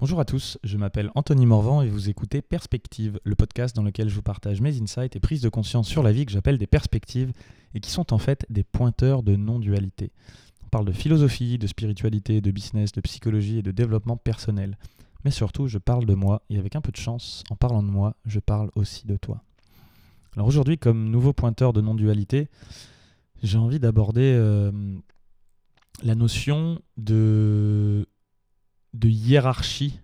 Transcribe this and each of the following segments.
Bonjour à tous, je m'appelle Anthony Morvan et vous écoutez Perspective, le podcast dans lequel je vous partage mes insights et prises de conscience sur la vie que j'appelle des perspectives et qui sont en fait des pointeurs de non-dualité. On parle de philosophie, de spiritualité, de business, de psychologie et de développement personnel. Mais surtout, je parle de moi et avec un peu de chance, en parlant de moi, je parle aussi de toi. Alors aujourd'hui, comme nouveau pointeur de non-dualité, j'ai envie d'aborder euh, la notion de de hiérarchie,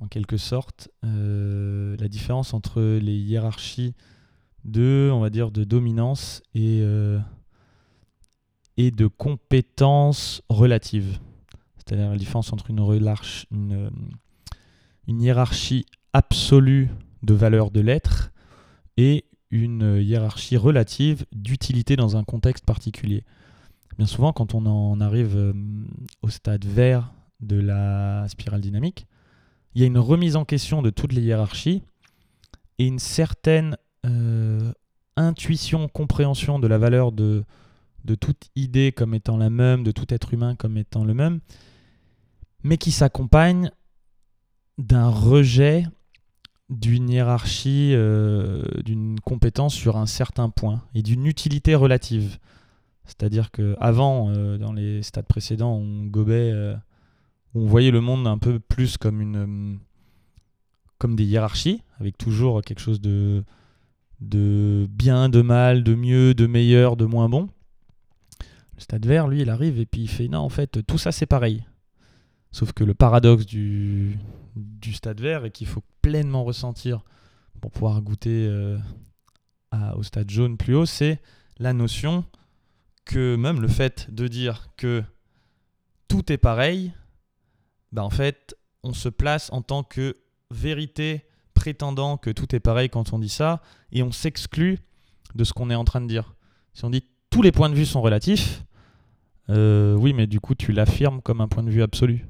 en quelque sorte, euh, la différence entre les hiérarchies de, on va dire, de dominance et, euh, et de compétence relative. C'est-à-dire la différence entre une, euh, une hiérarchie absolue de valeur de l'être et une hiérarchie relative d'utilité dans un contexte particulier. Bien souvent, quand on en arrive au stade vert de la spirale dynamique, il y a une remise en question de toutes les hiérarchies et une certaine euh, intuition, compréhension de la valeur de, de toute idée comme étant la même, de tout être humain comme étant le même, mais qui s'accompagne d'un rejet d'une hiérarchie, euh, d'une compétence sur un certain point et d'une utilité relative. C'est-à-dire que avant, euh, dans les stades précédents, on gobait on voyait le monde un peu plus comme euh, des hiérarchies, avec toujours quelque chose de, bien, de mal, de mieux, de meilleur, de moins bon. Le stade vert, lui, il arrive et puis il fait non, en fait, tout ça c'est pareil. Sauf que le paradoxe du, du stade vert et qu'il faut pleinement ressentir pour pouvoir goûter euh, au stade jaune plus haut, c'est la notion que même le fait de dire que tout est pareil, bah, en fait, on se place en tant que vérité prétendant que tout est pareil quand on dit ça, et on s'exclut de ce qu'on est en train de dire. Si on dit tous les points de vue sont relatifs, euh, oui, mais du coup, tu l'affirmes comme un point de vue absolu.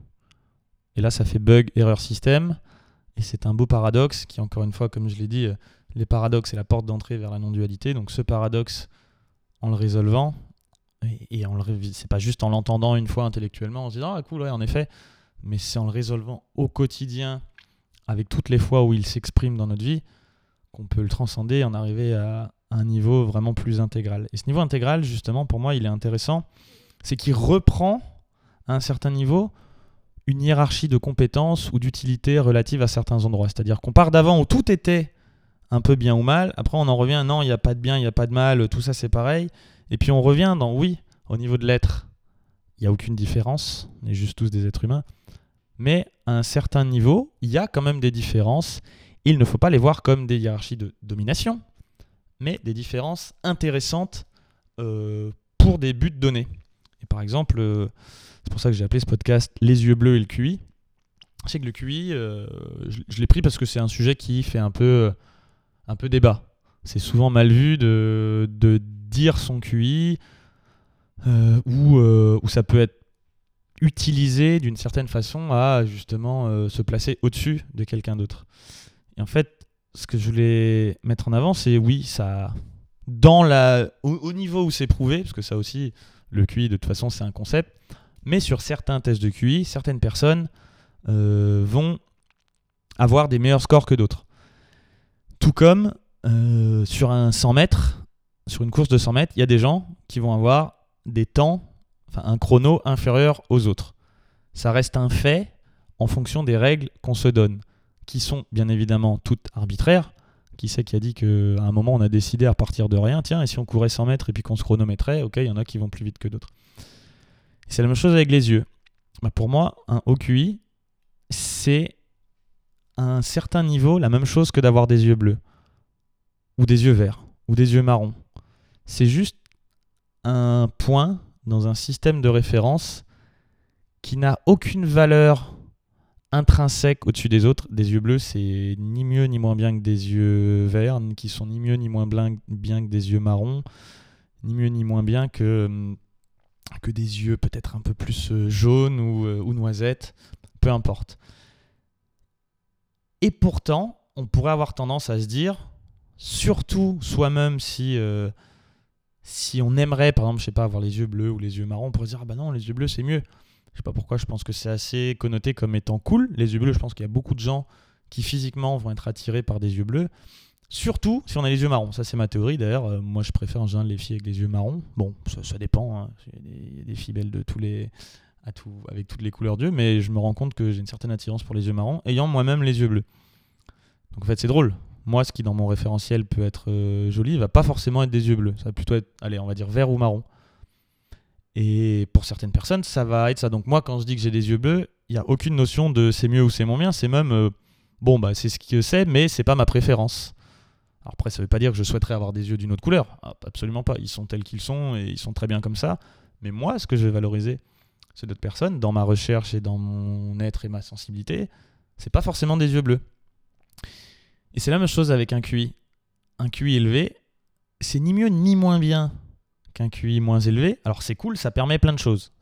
Et là, ça fait bug, erreur système, et c'est un beau paradoxe qui, encore une fois, comme je l'ai dit, euh, les paradoxes, c'est la porte d'entrée vers la non-dualité. Donc ce paradoxe, en le résolvant, et, et en le, c'est pas juste en l'entendant une fois intellectuellement, en se disant, ah cool, ouais, en effet, mais c'est en le résolvant au quotidien, avec toutes les fois où il s'exprime dans notre vie, qu'on peut le transcender et en arriver à un niveau vraiment plus intégral. Et ce niveau intégral, justement, pour moi, il est intéressant, c'est qu'il reprend à un certain niveau une hiérarchie de compétences ou d'utilité relative à certains endroits. C'est-à-dire qu'on part d'avant où tout était un peu bien ou mal, après on en revient, non, il n'y a pas de bien, il n'y a pas de mal, tout ça c'est pareil, et puis on revient dans, oui, au niveau de l'être, il n'y a aucune différence, on est juste tous des êtres humains, mais à un certain niveau, il y a quand même des différences. Il ne faut pas les voir comme des hiérarchies de domination, mais des différences intéressantes euh, pour des buts donnés. Et par exemple, euh, c'est pour ça que j'ai appelé ce podcast Les yeux bleus et le QI. Je sais que le QI, euh, je, l'ai pris parce que c'est un sujet qui fait un peu, un peu débat. C'est souvent mal vu de, de dire son QI, ou, ça peut être utilisé d'une certaine façon à justement euh, se placer au-dessus de quelqu'un d'autre. Et en fait, ce que je voulais mettre en avant, c'est oui, ça, dans la, au, niveau où c'est prouvé, parce que ça aussi, le QI de toute façon c'est un concept, mais sur certains tests de QI, certaines personnes euh, vont avoir des meilleurs scores que d'autres. Tout comme euh, sur un 100 mètres, sur une course de 100 mètres, il y a des gens qui vont avoir des temps un chrono inférieur aux autres. Ça reste un fait en fonction des règles qu'on se donne, qui sont bien évidemment toutes arbitraires. Qui sait qui a dit qu'à un moment on a décidé à partir de rien, tiens, et si on courait 100 mètres et puis qu'on se chronométrait, ok, il y en a qui vont plus vite que d'autres. C'est la même chose avec les yeux. Bah, pour moi, un OQI, c'est à un certain niveau la même chose que d'avoir des yeux bleus, ou des yeux verts, ou des yeux marrons. C'est juste un point dans un système de référence qui n'a aucune valeur intrinsèque au-dessus des autres. Des yeux bleus, c'est ni mieux ni moins bien que des yeux verts, qui sont ni mieux ni moins bien que des yeux marrons, ni mieux ni moins bien que, hum, que des yeux peut-être un peu plus euh, jaunes ou, euh, ou noisettes, peu importe. Et pourtant, on pourrait avoir tendance à se dire, surtout soi-même si euh, si on aimerait, par exemple, je sais pas, avoir les yeux bleus ou les yeux marrons, on pourrait dire, ah bah non, les yeux bleus, c'est mieux. Je sais pas pourquoi, je pense que c'est assez connoté comme étant cool. Les yeux bleus, je pense qu'il y a beaucoup de gens qui physiquement vont être attirés par des yeux bleus. Surtout si on a les yeux marrons. Ça, c'est ma théorie. D'ailleurs, euh, moi, je préfère en général les filles avec les yeux marrons. Bon, ça, dépend. Hein. Il y, a des filles belles de tous les, avec toutes les couleurs d'yeux, mais je me rends compte que j'ai une certaine attirance pour les yeux marrons, ayant moi-même les yeux bleus. Donc en fait, c'est drôle. Moi, ce qui dans mon référentiel peut être euh, joli, va pas forcément être des yeux bleus. Ça va plutôt être, allez, on va dire vert ou marron. Et pour certaines personnes, ça va être ça. Donc moi, quand je dis que j'ai des yeux bleus, il n'y a aucune notion de c'est mieux ou c'est moins bien. C'est même, euh, bon, bah c'est ce que c'est, mais c'est pas ma préférence. Après, ça veut pas dire que je souhaiterais avoir des yeux d'une autre couleur. Ah, absolument pas. Ils sont tels qu'ils sont et ils sont très bien comme ça. Mais moi, ce que je vais valoriser, c'est d'autres personnes. Dans ma recherche et dans mon être et ma sensibilité, c'est pas forcément des yeux bleus. Et c'est la même chose avec un QI. Un QI élevé, c'est ni mieux ni moins bien qu'un QI moins élevé. Alors c'est cool, ça permet plein de choses.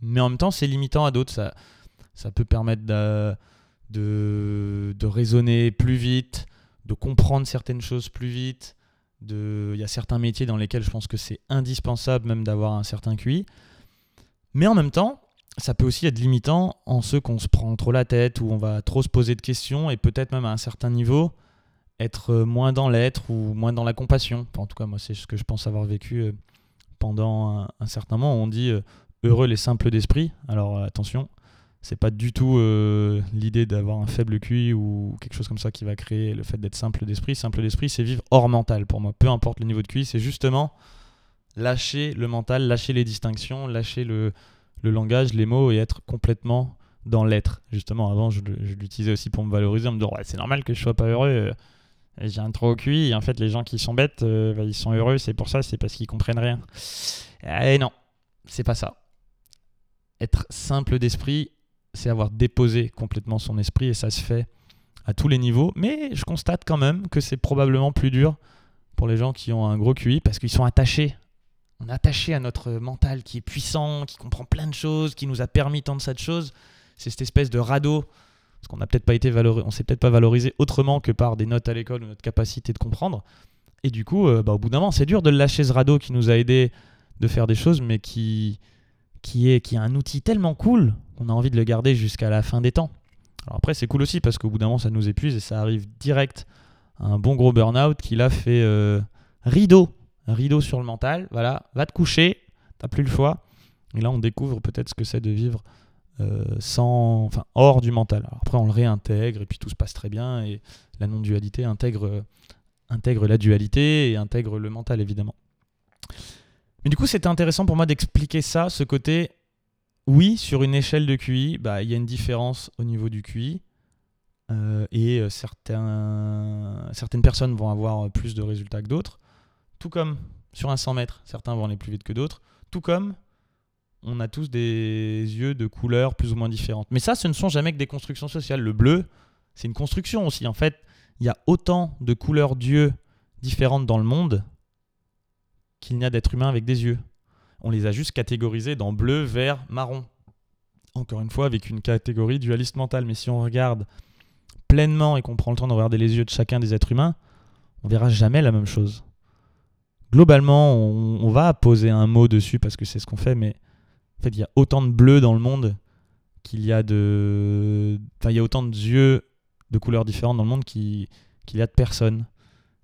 Mais en même temps, c'est limitant à d'autres. Ça, ça peut permettre de, de, de, raisonner plus vite, de comprendre certaines choses plus vite. Il y a certains métiers dans lesquels je pense que c'est indispensable même d'avoir un certain QI. Mais en même temps, ça peut aussi être limitant en ceux qu'on se prend trop la tête, où on va trop se poser de questions et peut-être même à un certain niveau être moins dans l'être ou moins dans la compassion. en tout cas, moi, c'est ce que je pense avoir vécu euh, pendant un, certain moment. On dit euh, heureux les simples d'esprit. Alors euh, attention, c'est pas du tout l'idée d'avoir un faible QI ou quelque chose comme ça qui va créer le fait d'être simple d'esprit. Simple d'esprit, c'est vivre hors mental pour moi. Peu importe le niveau de QI, c'est justement lâcher le mental, lâcher les distinctions, lâcher le, le langage, les mots et être complètement dans l'être. Justement, avant, je, l'utilisais aussi pour me valoriser, en me disant ouais, c'est normal que je sois pas heureux. Euh, j'ai un trop au QI. Et en fait, les gens qui sont bêtes, euh, bah, ils sont heureux. C'est pour ça, c'est parce qu'ils comprennent rien. Et non, c'est pas ça. Être simple d'esprit, c'est avoir déposé complètement son esprit et ça se fait à tous les niveaux. Mais je constate quand même que c'est probablement plus dur pour les gens qui ont un gros QI parce qu'ils sont attachés on est attaché à notre mental qui est puissant, qui comprend plein de choses, qui nous a permis tant de choses. C'est cette espèce de radeau, parce qu'on n'a peut-être pas été on s'est peut-être pas valorisé autrement que par des notes à l'école ou notre capacité de comprendre. Et du coup, euh, bah, au bout d'un moment, c'est dur de lâcher ce radeau qui nous a aidé de faire des choses, mais qui, est, qui un outil tellement cool qu'on a envie de le garder jusqu'à la fin des temps. Alors après, c'est cool aussi parce qu'au bout d'un moment, ça nous épuise et ça arrive direct à un bon gros burn-out qui l'a fait euh, rideau rideau sur le mental, voilà, va te coucher, t'as plus le choix. Et là, on découvre peut-être ce que c'est de vivre euh, sans, enfin, hors du mental. après, on le réintègre et puis tout se passe très bien et la non-dualité intègre, intègre la dualité et intègre le mental, évidemment. Mais du coup, c'était intéressant pour moi d'expliquer ça, ce côté, oui, sur une échelle de QI, bah, il y a une différence au niveau du QI. Euh, et euh, certaines personnes vont avoir plus de résultats que d'autres. Tout comme sur un 100 mètres, certains vont aller plus vite que d'autres. Tout comme on a tous des yeux de couleurs plus ou moins différentes. Mais ça, ce ne sont jamais que des constructions sociales. Le bleu, c'est une construction aussi. En fait, il y a autant de couleurs d'yeux différentes dans le monde qu'il n'y a d'êtres humains avec des yeux. On les a juste catégorisés dans bleu, vert, marron. Encore une fois, avec une catégorie dualiste mentale. Mais si on regarde pleinement et qu'on prend le temps de regarder les yeux de chacun des êtres humains, on verra jamais la même chose globalement, on, va poser un mot dessus parce que c'est ce qu'on fait, mais en fait, il y a autant de bleu dans le monde qu'il y a de. Enfin, il y a autant de yeux de couleurs différentes dans le monde qu'il y a de personnes.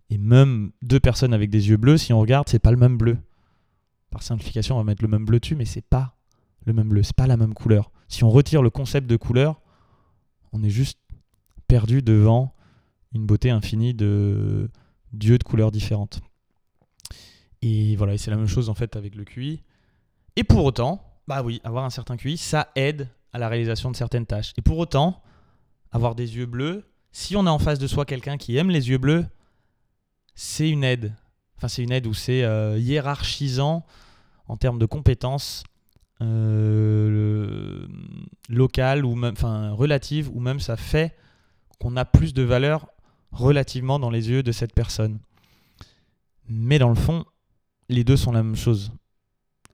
Et même deux personnes avec des yeux bleus, si on regarde, c'est pas le même bleu. Par simplification, on va mettre le même bleu dessus, mais c'est pas le même bleu, c'est pas la même couleur. Si on retire le concept de couleur, on est juste perdu devant une beauté infinie de d'yeux de couleurs différentes. Et voilà, c'est la même chose en fait avec le QI. Et pour autant, bah oui, avoir un certain QI, ça aide à la réalisation de certaines tâches. Et pour autant, avoir des yeux bleus, si on a en face de soi quelqu'un qui aime les yeux bleus, c'est une aide. Enfin, c'est une aide où c'est euh, hiérarchisant en termes de compétences euh, locales ou même, enfin, relatives, ou même ça fait qu'on a plus de valeur relativement dans les yeux de cette personne. Mais dans le fond, les deux sont la même chose.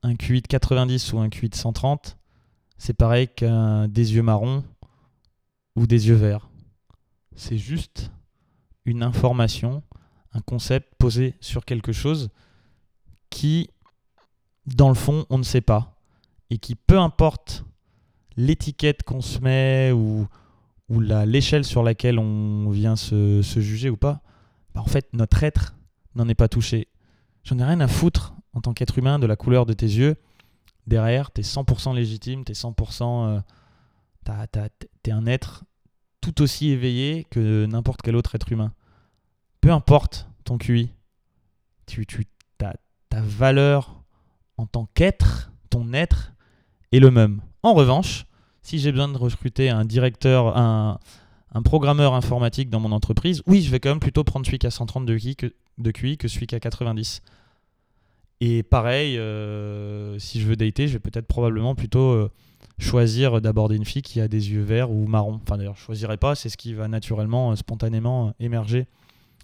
Un QI de 90 ou un QI de 130, c'est pareil qu'un des yeux marrons ou des yeux verts. C'est juste une information, un concept posé sur quelque chose qui, dans le fond, on ne sait pas. Et qui, peu importe l'étiquette qu'on se met ou, l'échelle sur laquelle on vient se, juger ou pas, bah, en fait, notre être n'en est pas touché. J'en ai rien à foutre en tant qu'être humain de la couleur de tes yeux. Derrière, tu es 100% légitime, tu es 100%. t'es un être tout aussi éveillé que n'importe quel autre être humain. Peu importe ton QI, tu, tu, ta, ta valeur en tant qu'être, ton être, est le même. En revanche, si j'ai besoin de recruter un directeur, un, programmeur informatique dans mon entreprise, oui, je vais quand même plutôt prendre celui qui a 130 de QI que, de QI que celui qui a 90. Et pareil, euh, si je veux dater, je vais peut-être probablement plutôt euh, choisir d'aborder une fille qui a des yeux verts ou marrons. Enfin d'ailleurs, je ne choisirai pas, c'est ce qui va naturellement, euh, spontanément émerger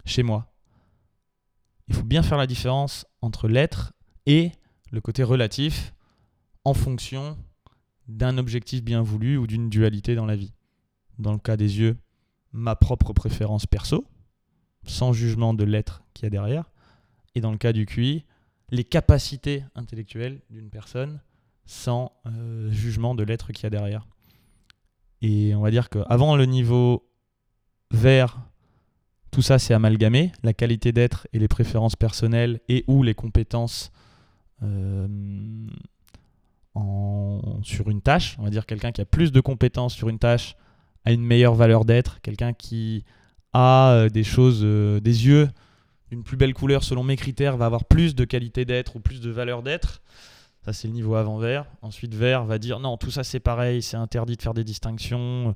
chez moi. Il faut bien faire la différence entre l'être et le côté relatif en fonction d'un objectif bien voulu ou d'une dualité dans la vie. Dans le cas des yeux, ma propre préférence perso, sans jugement de l'être qu'il y a derrière. Et dans le cas du QI, les capacités intellectuelles d'une personne sans euh, jugement de l'être qu'il y a derrière. Et on va dire qu'avant le niveau vert, tout ça c'est amalgamé, la qualité d'être et les préférences personnelles et ou les compétences euh, sur une tâche. On va dire quelqu'un qui a plus de compétences sur une tâche a une meilleure valeur d'être. Quelqu'un qui a euh, des choses, euh, des yeux d'une plus belle couleur selon mes critères va avoir plus de qualité d'être ou plus de valeur d'être. Ça, c'est le niveau avant vert. Ensuite, vert va dire non, tout ça c'est pareil, c'est interdit de faire des distinctions.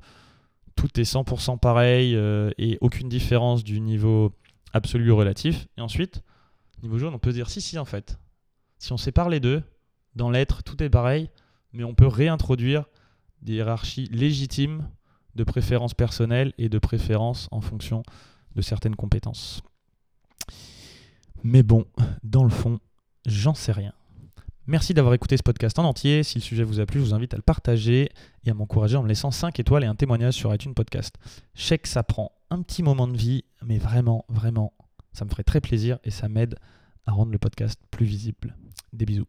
Tout est 100% pareil et aucune différence du niveau absolu ou relatif. Et ensuite, niveau jaune, on peut dire si, si, en fait, si on sépare les deux, dans l'être, tout est pareil, mais on peut réintroduire des hiérarchies légitimes de préférences personnelles et de préférences en fonction de certaines compétences. Mais bon, dans le fond, j'en sais rien. Merci d'avoir écouté ce podcast en entier. Si le sujet vous a plu, je vous invite à le partager et à m'encourager en me laissant 5 étoiles et un témoignage sur iTunes Podcast. Je que ça prend un petit moment de vie, mais vraiment, vraiment, ça me ferait très plaisir et ça m'aide à rendre le podcast plus visible. Des bisous.